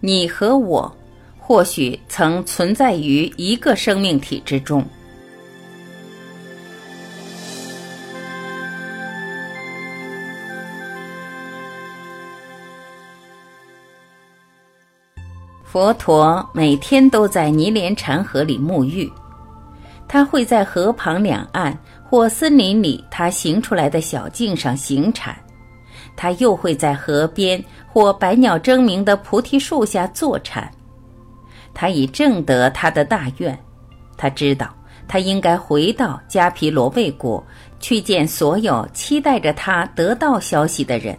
你和我，或许曾存在于一个生命体之中。佛陀每天都在尼连禅河里沐浴，他会在河旁两岸或森林里他行出来的小径上行禅。他又会在河边或百鸟争鸣的菩提树下坐禅。他已证得他的大愿，他知道他应该回到迦毗罗卫国去见所有期待着他得到消息的人。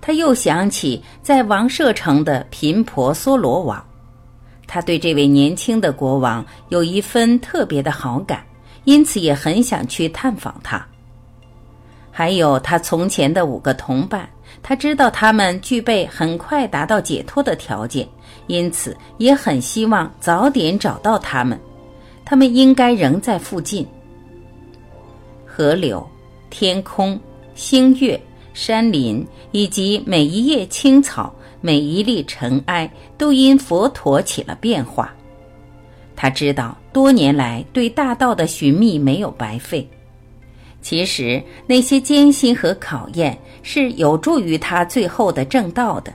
他又想起在王舍城的频婆娑罗王，他对这位年轻的国王有一分特别的好感，因此也很想去探访他。还有他从前的五个同伴，他知道他们具备很快达到解脱的条件，因此也很希望早点找到他们。他们应该仍在附近。河流、天空、星月、山林以及每一叶青草、每一粒尘埃，都因佛陀起了变化。他知道多年来对大道的寻觅没有白费。其实那些艰辛和考验是有助于他最后的正道的。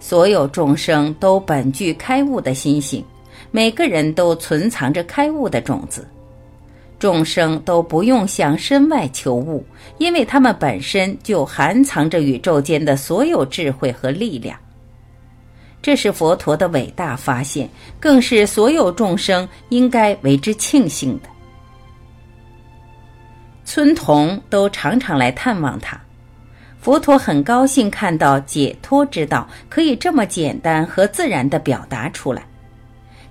所有众生都本具开悟的心性，每个人都存藏着开悟的种子。众生都不用向身外求悟，因为他们本身就含藏着宇宙间的所有智慧和力量。这是佛陀的伟大发现，更是所有众生应该为之庆幸的。村童都常常来探望他，佛陀很高兴看到解脱之道可以这么简单和自然地表达出来，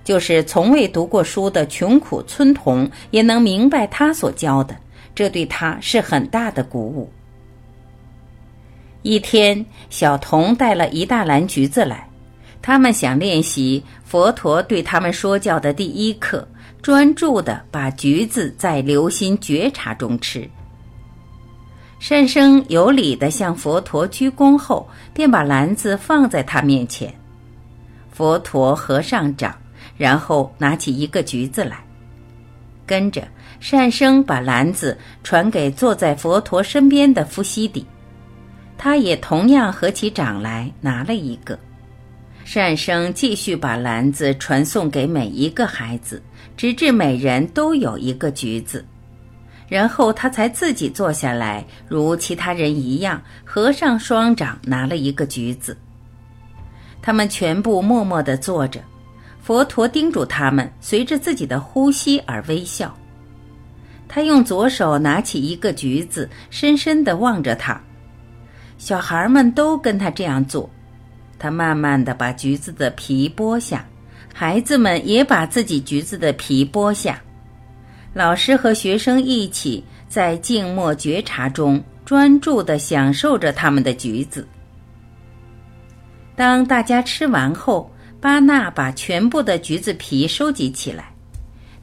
就是从未读过书的穷苦村童也能明白他所教的，这对他是很大的鼓舞。一天，小童带了一大篮橘子来，他们想练习佛陀对他们说教的第一课。专注的把橘子在留心觉察中吃。善生有礼的向佛陀鞠躬后，便把篮子放在他面前。佛陀合上掌，然后拿起一个橘子来，跟着善生把篮子传给坐在佛陀身边的夫西底，他也同样合起掌来拿了一个。善生继续把篮子传送给每一个孩子。直至每人都有一个橘子，然后他才自己坐下来，如其他人一样，合上双掌，拿了一个橘子。他们全部默默地坐着，佛陀叮嘱他们随着自己的呼吸而微笑。他用左手拿起一个橘子，深深地望着他。小孩们都跟他这样做。他慢慢地把橘子的皮剥下。孩子们也把自己橘子的皮剥下，老师和学生一起在静默觉察中专注地享受着他们的橘子。当大家吃完后，巴纳把全部的橘子皮收集起来，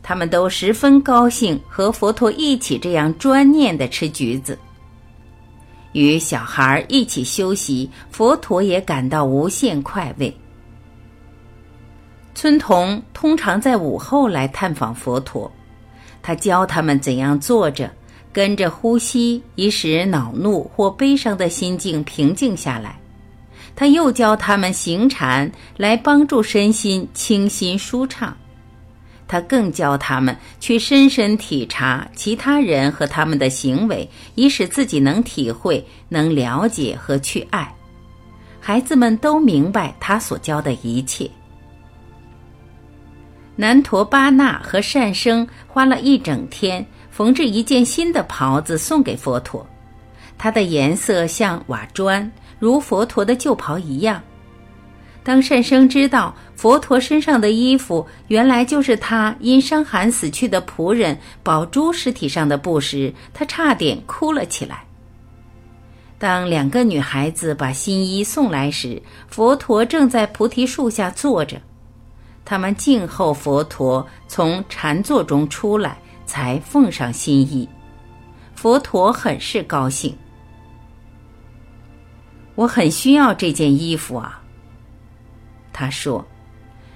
他们都十分高兴和佛陀一起这样专念地吃橘子。与小孩一起休息，佛陀也感到无限快慰。村童通常在午后来探访佛陀，他教他们怎样坐着，跟着呼吸，以使恼怒或悲伤的心境平静下来。他又教他们行禅，来帮助身心清新舒畅。他更教他们去深深体察其他人和他们的行为，以使自己能体会、能了解和去爱。孩子们都明白他所教的一切。南陀巴那和善生花了一整天缝制一件新的袍子送给佛陀，它的颜色像瓦砖，如佛陀的旧袍一样。当善生知道佛陀身上的衣服原来就是他因伤寒死去的仆人宝珠尸体上的布时，他差点哭了起来。当两个女孩子把新衣送来时，佛陀正在菩提树下坐着。他们静候佛陀从禅坐中出来，才奉上新衣。佛陀很是高兴。我很需要这件衣服啊！他说：“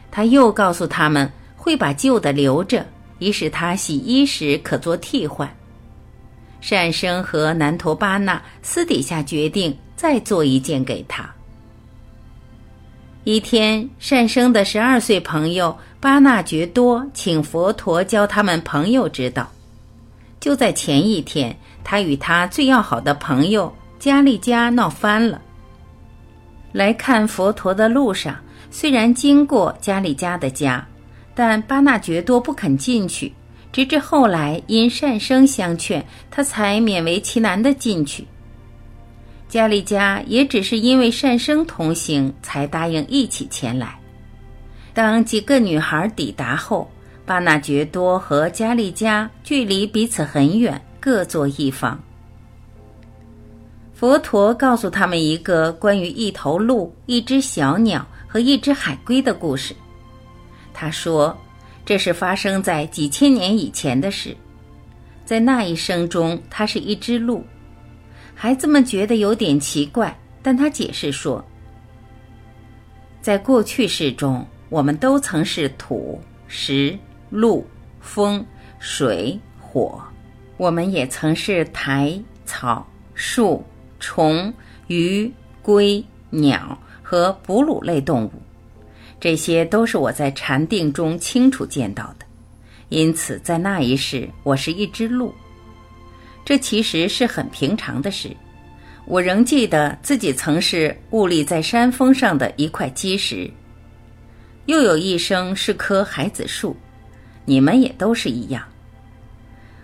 他又告诉他们会把旧的留着，以使他洗衣时可做替换。”善生和南陀巴那私底下决定再做一件给他。一天，善生的十二岁朋友巴那觉多请佛陀教他们朋友之道。就在前一天，他与他最要好的朋友加利加闹翻了。来看佛陀的路上，虽然经过加利加的家，但巴纳觉多不肯进去。直至后来，因善生相劝，他才勉为其难的进去。加利加也只是因为善生同行，才答应一起前来。当几个女孩抵达后，巴纳觉多和加利加距离彼此很远，各坐一方。佛陀告诉他们一个关于一头鹿、一只小鸟和一只海龟的故事。他说。这是发生在几千年以前的事，在那一生中，它是一只鹿。孩子们觉得有点奇怪，但他解释说，在过去世中，我们都曾是土、石、鹿、风、水、火，我们也曾是苔、草、树、虫、鱼、龟、鸟和哺乳类动物。这些都是我在禅定中清楚见到的，因此在那一世我是一只鹿。这其实是很平常的事。我仍记得自己曾是兀立在山峰上的一块基石，又有一生是棵海子树。你们也都是一样。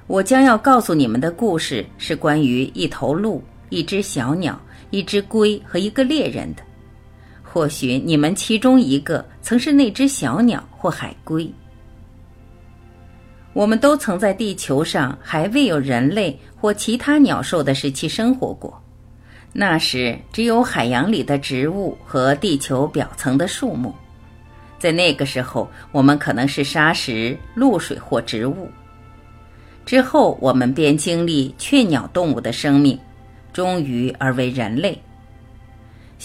我将要告诉你们的故事是关于一头鹿、一只小鸟、一只龟和一个猎人的。或许你们其中一个曾是那只小鸟或海龟。我们都曾在地球上还未有人类或其他鸟兽的时期生活过，那时只有海洋里的植物和地球表层的树木。在那个时候，我们可能是沙石、露水或植物。之后，我们便经历雀鸟动物的生命，终于而为人类。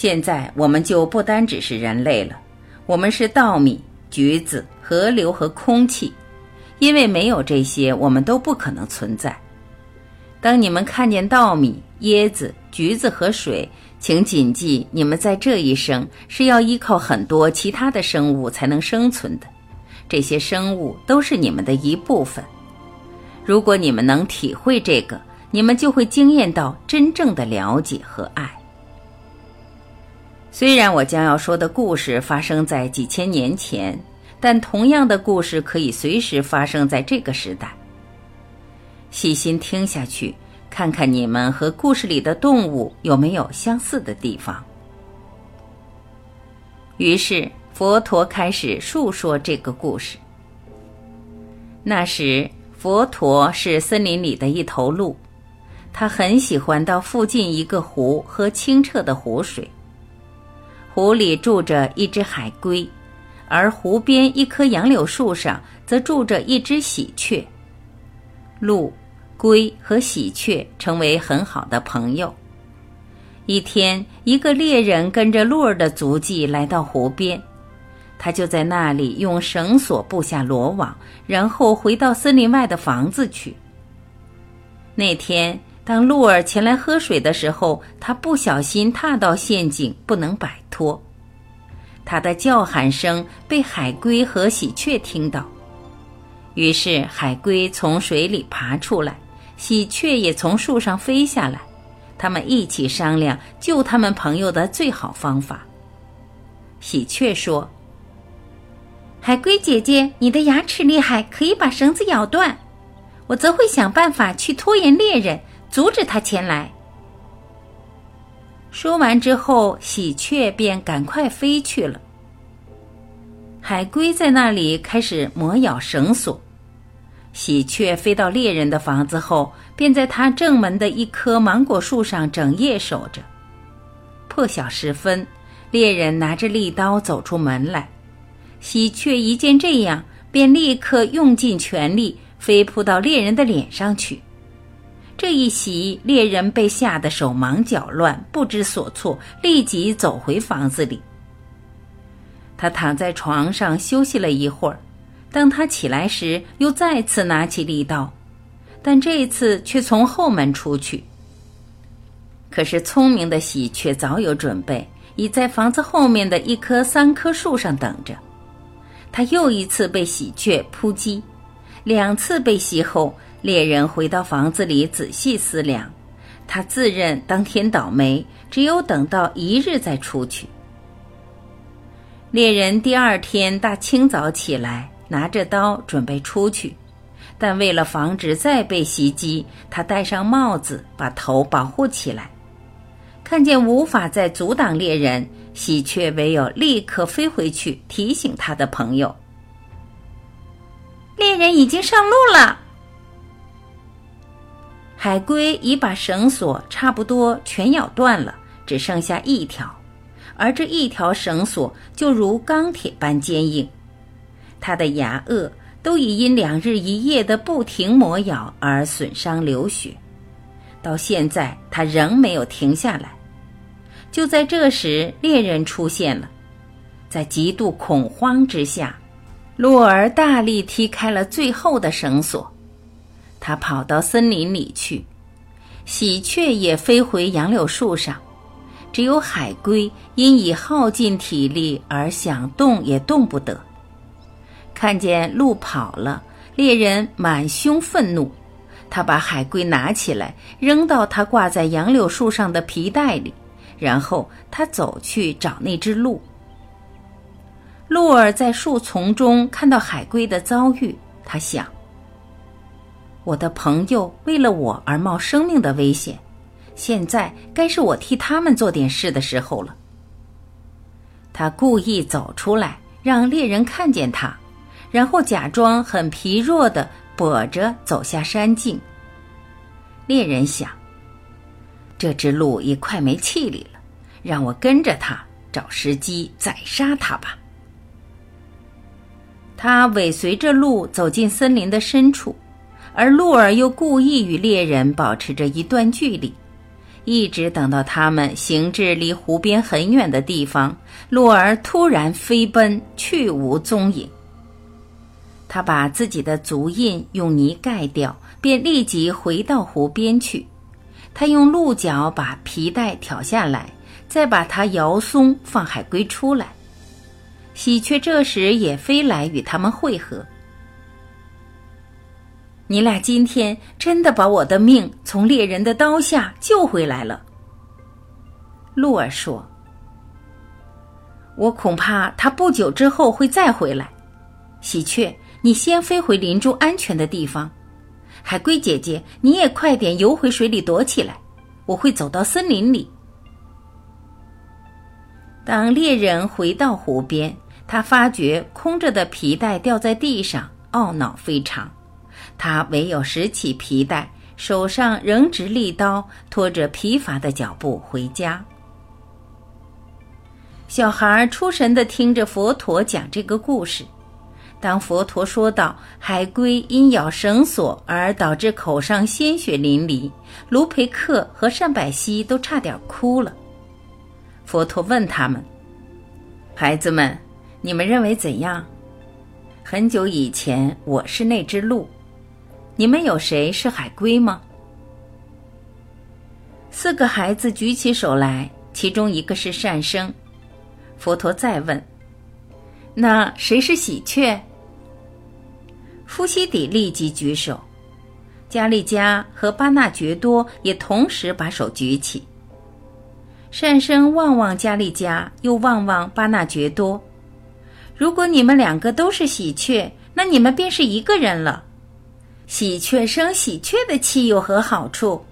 现在我们就不单只是人类了，我们是稻米、橘子、河流和空气，因为没有这些，我们都不可能存在。当你们看见稻米、椰子、橘子和水，请谨记，你们在这一生是要依靠很多其他的生物才能生存的，这些生物都是你们的一部分。如果你们能体会这个，你们就会惊艳到真正的了解和爱。虽然我将要说的故事发生在几千年前，但同样的故事可以随时发生在这个时代。细心听下去，看看你们和故事里的动物有没有相似的地方。于是佛陀开始述说这个故事。那时，佛陀是森林里的一头鹿，他很喜欢到附近一个湖喝清澈的湖水。湖里住着一只海龟，而湖边一棵杨柳树上则住着一只喜鹊。鹿、龟和喜鹊成为很好的朋友。一天，一个猎人跟着鹿儿的足迹来到湖边，他就在那里用绳索布下罗网，然后回到森林外的房子去。那天。当鹿儿前来喝水的时候，他不小心踏到陷阱，不能摆脱。他的叫喊声被海龟和喜鹊听到，于是海龟从水里爬出来，喜鹊也从树上飞下来。他们一起商量救他们朋友的最好方法。喜鹊说：“海龟姐姐，你的牙齿厉害，可以把绳子咬断。我则会想办法去拖延猎人。”阻止他前来。说完之后，喜鹊便赶快飞去了。海龟在那里开始磨咬绳索。喜鹊飞到猎人的房子后，便在他正门的一棵芒果树上整夜守着。破晓时分，猎人拿着利刀走出门来。喜鹊一见这样，便立刻用尽全力飞扑到猎人的脸上去。这一袭，猎人被吓得手忙脚乱，不知所措，立即走回房子里。他躺在床上休息了一会儿，当他起来时，又再次拿起利刀，但这一次却从后门出去。可是聪明的喜鹊早有准备，已在房子后面的一棵三棵树上等着。他又一次被喜鹊扑击，两次被袭后，猎人回到房子里仔细思量，他自认当天倒霉，只有等到一日再出去。猎人第二天大清早起来，拿着刀准备出去，但为了防止再被袭击，他戴上帽子，把头保护起来。看见无法再阻挡猎人，喜鹊唯有立刻飞回去提醒他的朋友：“猎人已经上路了。”海龟已把绳索差不多全咬断了，只剩下一条。而这一条绳索就如钢铁般坚硬，它的牙颚都已因两日一夜的不停磨咬而损伤流血，到现在它仍没有停下来。就在这时，猎人出现了，在极度恐慌之下，鹿儿大力踢开了最后的绳索，他跑到森林里去，喜鹊也飞回杨柳树上。只有海龟因已耗尽体力而想动也动不得。看见鹿跑了，猎人满胸愤怒，他把海龟拿起来扔到他挂在杨柳树上的皮带里，然后他走去找那只鹿。鹿儿在树丛中看到海龟的遭遇，他想：我的朋友为了我而冒生命的危险。现在该是我替他们做点事的时候了。他故意走出来，让猎人看见他，然后假装很疲弱的跛着走下山径。猎人想：这只鹿也快没气力了，让我跟着它，找时机宰杀它吧。他尾随着鹿走进森林的深处，而鹿儿又故意与猎人保持着一段距离。一直等到他们行至离湖边很远的地方，鹿儿突然飞奔，去无踪影。他把自己的足印用泥盖掉，便立即回到湖边去。他用鹿角把皮带挑下来，再把它摇松，放海龟出来。喜鹊这时也飞来与他们会合。你俩今天真的把我的命从猎人的刀下救回来了。鹿儿说：“我恐怕他不久之后会再回来。”喜鹊，你先飞回林中安全的地方。海龟姐姐，你也快点游回水里躲起来。我会走到森林里。当猎人回到湖边，他发觉空着的皮带掉在地上，懊恼非常。他唯有拾起皮带，手上仍执利刀，拖着疲乏的脚步回家。小孩出神地听着佛陀讲这个故事。当佛陀说到海龟因咬绳索而导致口上鲜血淋漓，卢培克和善百西都差点哭了。佛陀问他们：“孩子们，你们认为怎样？很久以前，我是那只鹿。”你们有谁是海龟吗？四个孩子举起手来，其中一个是善生。佛陀再问：“那谁是喜鹊？”夫西底立即举手，加利加和巴纳觉多也同时把手举起。善生望望加利加，又望望巴纳觉多。如果你们两个都是喜鹊，那你们便是一个人了。喜鹊生喜鹊的气有何好处？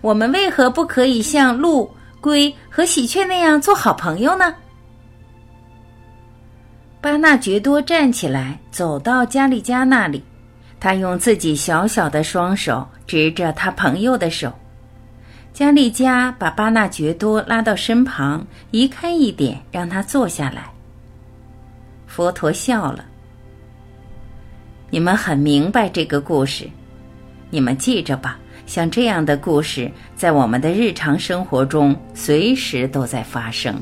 我们为何不可以像鹿、龟和喜鹊那样做好朋友呢？巴纳觉多站起来，走到加利加那里，他用自己小小的双手执着他朋友的手。加利加把巴纳觉多拉到身旁，移开一点，让他坐下来。佛陀笑了。你们很明白这个故事，你们记着吧。像这样的故事，在我们的日常生活中随时都在发生。